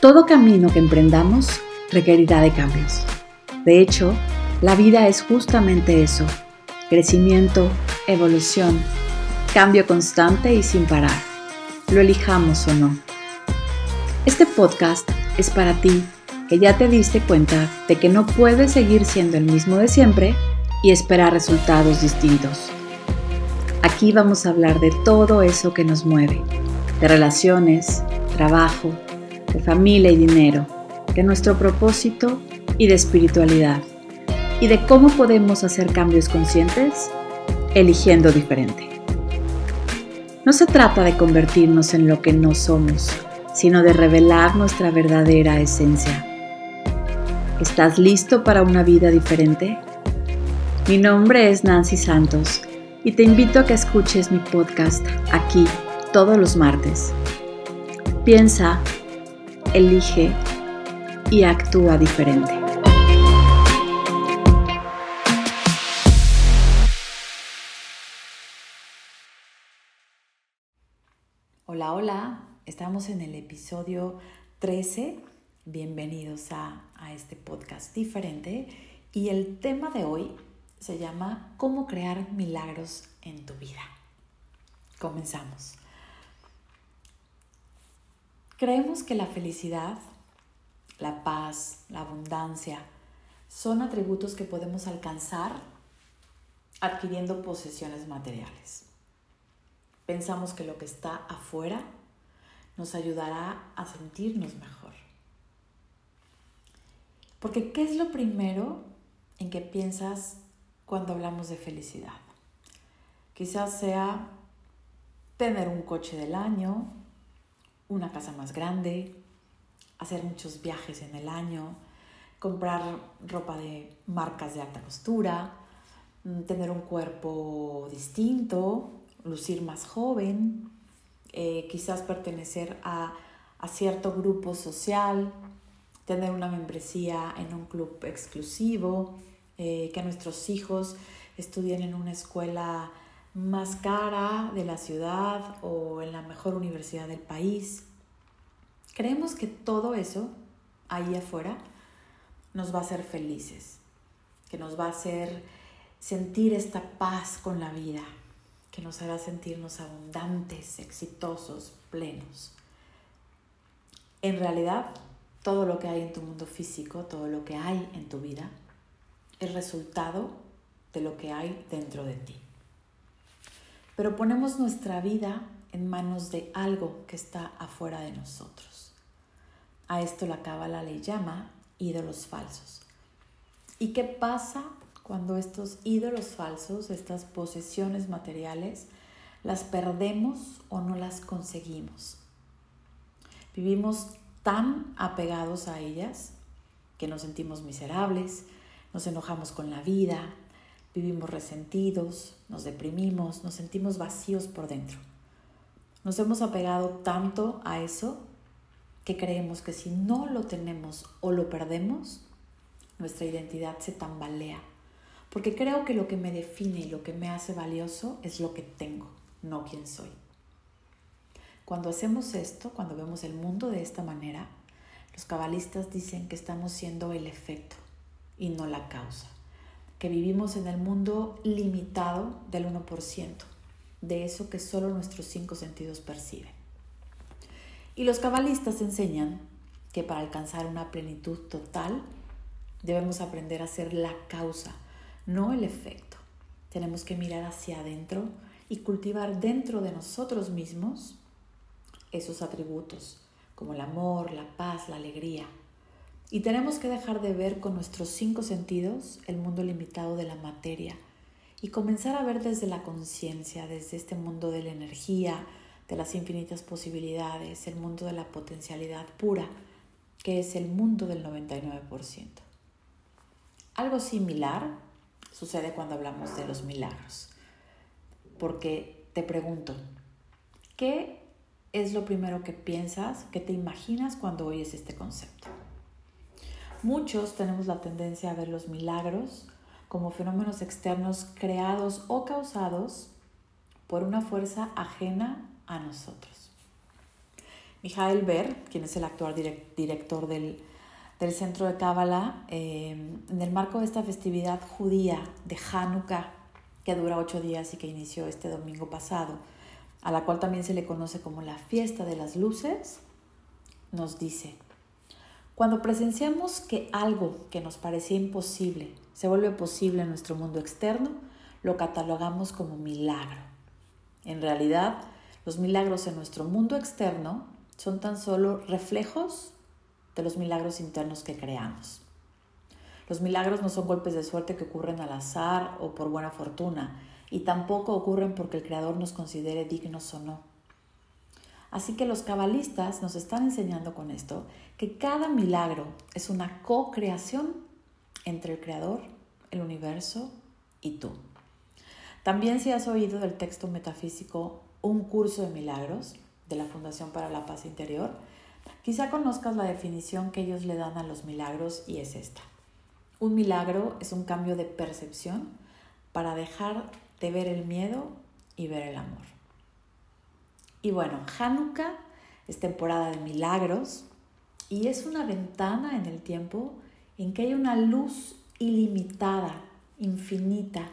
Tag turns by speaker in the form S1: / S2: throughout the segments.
S1: Todo camino que emprendamos requerirá de cambios. De hecho, la vida es justamente eso, crecimiento, evolución, cambio constante y sin parar, lo elijamos o no. Este podcast es para ti que ya te diste cuenta de que no puedes seguir siendo el mismo de siempre y esperar resultados distintos. Aquí vamos a hablar de todo eso que nos mueve, de relaciones, trabajo, de familia y dinero, de nuestro propósito y de espiritualidad, y de cómo podemos hacer cambios conscientes eligiendo diferente. No se trata de convertirnos en lo que no somos, sino de revelar nuestra verdadera esencia. ¿Estás listo para una vida diferente? Mi nombre es Nancy Santos y te invito a que escuches mi podcast aquí todos los martes. Piensa elige y actúa diferente. Hola, hola, estamos en el episodio 13. Bienvenidos a, a este podcast diferente y el tema de hoy se llama ¿Cómo crear milagros en tu vida? Comenzamos. Creemos que la felicidad, la paz, la abundancia son atributos que podemos alcanzar adquiriendo posesiones materiales. Pensamos que lo que está afuera nos ayudará a sentirnos mejor. Porque ¿qué es lo primero en que piensas cuando hablamos de felicidad? Quizás sea tener un coche del año, una casa más grande, hacer muchos viajes en el año, comprar ropa de marcas de alta costura, mm, tener un cuerpo distinto, lucir más joven, eh, quizás pertenecer a, cierto grupo social, tener una membresía en un club exclusivo, eh, que nuestros hijos estudien en una escuela más cara de la ciudad o en la mejor universidad del país. Creemos que todo eso ahí afuera nos va a hacer felices, que nos va a hacer sentir esta paz con la vida, que nos hará sentirnos abundantes, exitosos, plenos. En realidad, todo lo que hay en tu mundo físico, todo lo que hay en tu vida, es resultado de lo que hay dentro de ti pero ponemos nuestra vida en manos de algo que está afuera de nosotros. A esto la cábala le llama ídolos falsos. ¿Y qué pasa cuando estos ídolos falsos, estas posesiones materiales, las perdemos o no las conseguimos? Vivimos tan apegados a ellas que nos sentimos miserables, nos enojamos con la vida, vivimos resentidos, nos deprimimos, nos sentimos vacíos por dentro. Nos hemos apegado tanto a eso que creemos que si no lo tenemos o lo perdemos, nuestra identidad se tambalea. Porque creo que lo que me define y lo que me hace valioso es lo que tengo, no quién soy. Cuando hacemos esto, cuando vemos el mundo de esta manera, los cabalistas dicen que estamos siendo el efecto y no la causa que vivimos en el mundo limitado del 1%, de eso que solo nuestros cinco sentidos perciben. Y los cabalistas enseñan que para alcanzar una plenitud total debemos aprender a ser la causa, no el efecto. Tenemos que mirar hacia adentro y cultivar dentro de nosotros mismos esos atributos como el amor, la paz, la alegría, y tenemos que dejar de ver con nuestros cinco sentidos el mundo limitado de la materia y comenzar a ver desde la conciencia, desde este mundo de la energía, de las infinitas posibilidades, el mundo de la potencialidad pura, que es el mundo del 99%. Algo similar sucede cuando hablamos de los milagros, porque te pregunto, ¿qué es lo primero que piensas, que te imaginas cuando oyes este concepto? Muchos tenemos la tendencia a ver los milagros como fenómenos externos creados o causados por una fuerza ajena a nosotros. Mijael Ber, quien es el actual director del, centro de Cábala, eh, en el marco de esta festividad judía de Hanukkah, que dura ocho días y que inició este domingo pasado, a la cual también se le conoce como la fiesta de las luces, nos dice, cuando presenciamos que algo que nos parecía imposible se vuelve posible en nuestro mundo externo, lo catalogamos como milagro. En realidad, los milagros en nuestro mundo externo son tan solo reflejos de los milagros internos que creamos. Los milagros no son golpes de suerte que ocurren al azar o por buena fortuna, y tampoco ocurren porque el Creador nos considere dignos o no. Así que los cabalistas nos están enseñando con esto que cada milagro es una co-creación entre el Creador, el universo y tú. También si has oído del texto metafísico Un curso de milagros de la Fundación para la Paz Interior, quizá conozcas la definición que ellos le dan a los milagros y es esta. Un milagro es un cambio de percepción para dejar de ver el miedo y ver el amor. Y bueno, Hanukkah es temporada de milagros y es una ventana en el tiempo en que hay una luz ilimitada, infinita,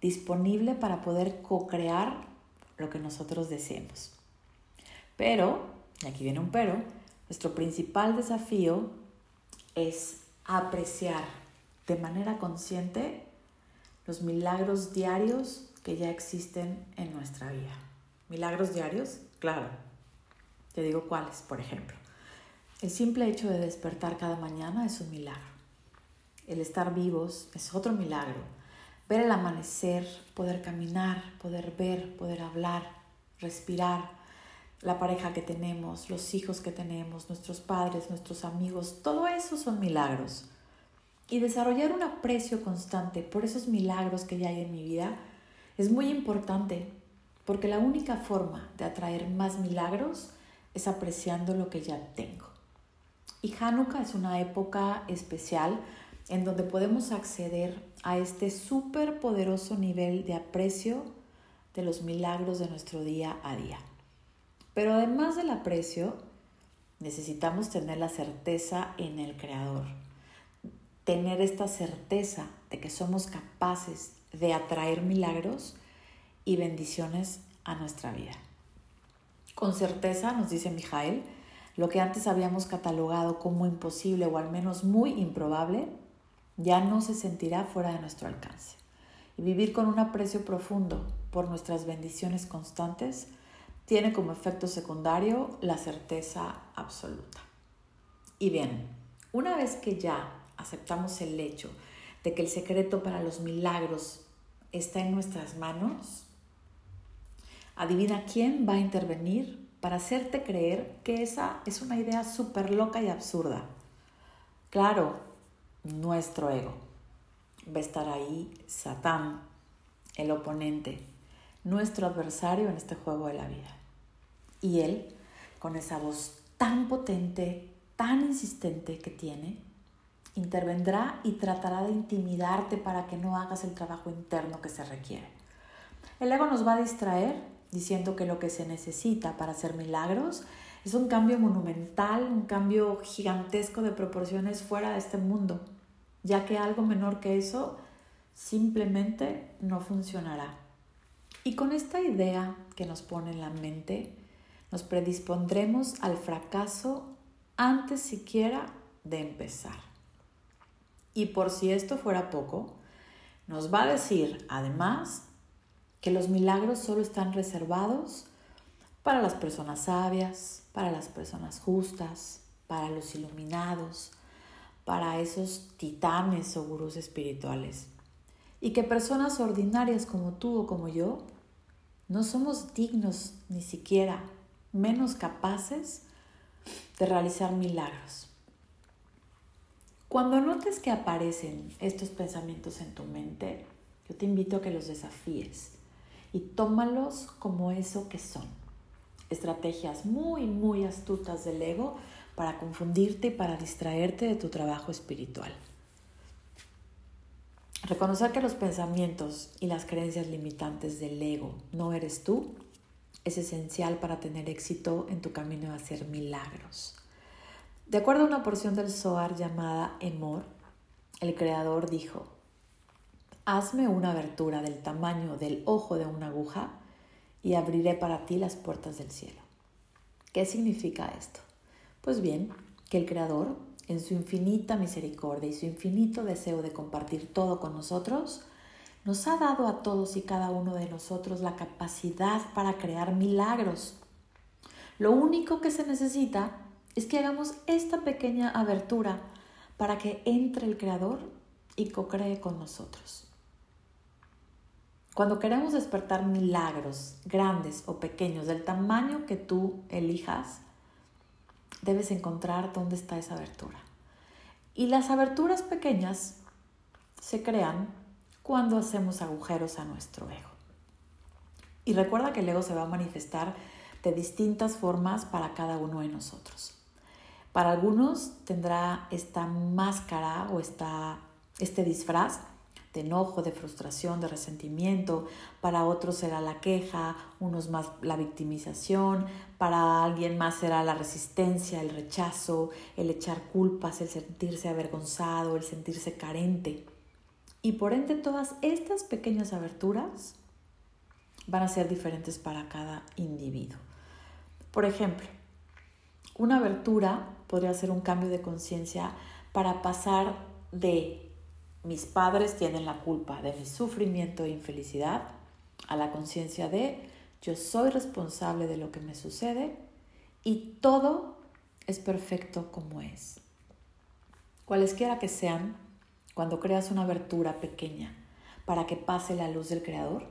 S1: disponible para poder co-crear lo que nosotros deseemos. Pero, y aquí viene un pero, nuestro principal desafío es apreciar de manera consciente los milagros diarios que ya existen en nuestra vida. ¿Milagros diarios? Claro. Te digo cuáles, por ejemplo. El simple hecho de despertar cada mañana es un milagro. El estar vivos es otro milagro. Ver el amanecer, poder caminar, poder ver, poder hablar, respirar, la pareja que tenemos, los hijos que tenemos, nuestros padres, nuestros amigos, todo eso son milagros y desarrollar un aprecio constante por esos milagros que ya hay en mi vida es muy importante porque la única forma de atraer más milagros es apreciando lo que ya tengo. Y Hanukkah es una época especial en donde podemos acceder a este súper poderoso nivel de aprecio de los milagros de nuestro día a día. Pero además del aprecio, necesitamos tener la certeza en el Creador tener esta certeza de que somos capaces de atraer milagros y bendiciones a nuestra vida. Con certeza, nos dice Mijael, lo que antes habíamos catalogado como imposible o al menos muy improbable, ya no se sentirá fuera de nuestro alcance. Y vivir con un aprecio profundo por nuestras bendiciones constantes tiene como efecto secundario la certeza absoluta. Y bien, una vez que ya aceptamos el hecho de que el secreto para los milagros está en nuestras manos, adivina quién va a intervenir para hacerte creer que esa es una idea súper loca y absurda. Claro, nuestro ego. Va a estar ahí Satán, el oponente, nuestro adversario en este juego de la vida. Y él, con esa voz tan potente, tan insistente que tiene, intervendrá y tratará de intimidarte para que no hagas el trabajo interno que se requiere. El ego nos va a distraer diciendo que lo que se necesita para hacer milagros es un cambio monumental, un cambio gigantesco de proporciones fuera de este mundo, ya que algo menor que eso simplemente no funcionará. Y con esta idea que nos pone en la mente, nos predispondremos al fracaso antes siquiera de empezar. Y por si esto fuera poco, nos va a decir además que los milagros solo están reservados para las personas sabias, para las personas justas, para los iluminados, para esos titanes o gurús espirituales. Y que personas ordinarias como tú o como yo no somos dignos ni siquiera menos capaces de realizar milagros. Cuando notes que aparecen estos pensamientos en tu mente, yo te invito a que los desafíes y tómalos como eso que son. Estrategias muy, muy astutas del ego para confundirte y para distraerte de tu trabajo espiritual. Reconocer que los pensamientos y las creencias limitantes del ego no eres tú es esencial para tener éxito en tu camino a hacer milagros. De acuerdo a una porción del Zohar llamada Emor, el creador dijo, Hazme una abertura del tamaño del ojo de una aguja y abriré para ti las puertas del cielo. ¿Qué significa esto? Pues bien, que el Creador, en su infinita misericordia y su infinito deseo de compartir todo con nosotros, nos ha dado a todos y cada uno de nosotros la capacidad para crear milagros. Lo único que se necesita es que hagamos esta pequeña abertura para que entre el Creador y co-cree con nosotros. Cuando queremos despertar milagros grandes o pequeños del tamaño que tú elijas, debes encontrar dónde está esa abertura. Y las aberturas pequeñas se crean cuando hacemos agujeros a nuestro ego. Y recuerda que el ego se va a manifestar de distintas formas para cada uno de nosotros. Para algunos tendrá esta máscara o esta, este disfraz de enojo, de frustración, de resentimiento, para otros será la queja, unos más la victimización, para alguien más será la resistencia, el rechazo, el echar culpas, el sentirse avergonzado, el sentirse carente. Y por ende todas estas pequeñas aberturas van a ser diferentes para cada individuo. Por ejemplo, una abertura podría ser un cambio de conciencia para pasar de mis padres tienen la culpa de mi sufrimiento e infelicidad, a la conciencia de yo soy responsable de lo que me sucede y todo es perfecto como es. Cualesquiera que sean, cuando creas una abertura pequeña para que pase la luz del Creador,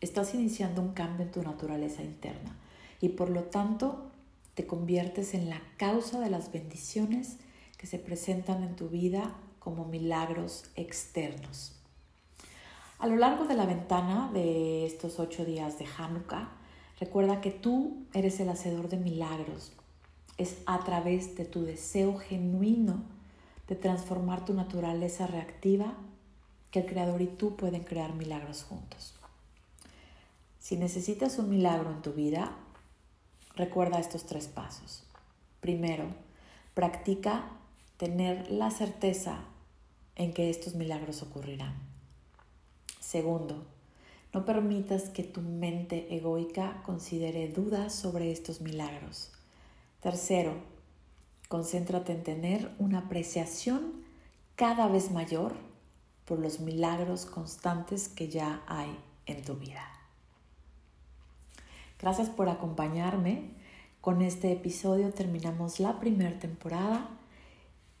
S1: estás iniciando un cambio en tu naturaleza interna y por lo tanto te conviertes en la causa de las bendiciones que se presentan en tu vida como milagros externos. A lo largo de la ventana de estos ocho días de Hanukkah, recuerda que tú eres el hacedor de milagros. Es a través de tu deseo genuino de transformar tu naturaleza reactiva que el Creador y tú pueden crear milagros juntos. Si necesitas un milagro en tu vida, recuerda estos tres pasos. Primero, practica tener la certeza en que estos milagros ocurrirán. Segundo, no permitas que tu mente egoica considere dudas sobre estos milagros. Tercero, concéntrate en tener una apreciación cada vez mayor por los milagros constantes que ya hay en tu vida. Gracias por acompañarme. Con este episodio terminamos la primera temporada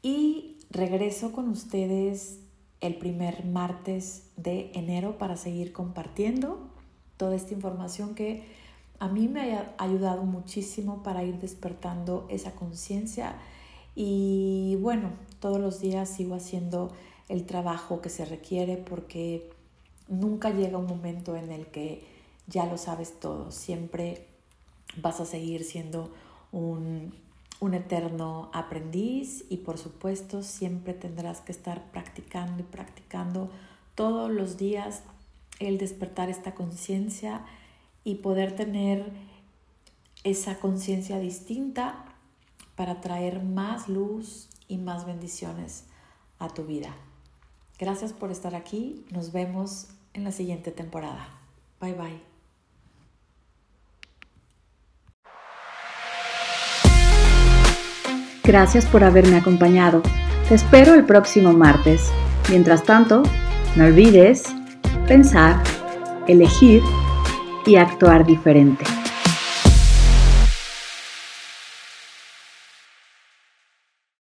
S1: y Regreso con ustedes el primer martes de enero para seguir compartiendo toda esta información que a mí me ha ayudado muchísimo para ir despertando esa conciencia. Y bueno, todos los días sigo haciendo el trabajo que se requiere porque nunca llega un momento en el que ya lo sabes todo, siempre vas a seguir siendo un un eterno aprendiz y por supuesto siempre tendrás que estar practicando y practicando todos los días el despertar esta conciencia y poder tener esa conciencia distinta para traer más luz y más bendiciones a tu vida. Gracias por estar aquí. Nos vemos en la siguiente temporada. Bye bye.
S2: Gracias por haberme acompañado. Te espero el próximo martes. Mientras tanto, no olvides pensar, elegir y actuar diferente.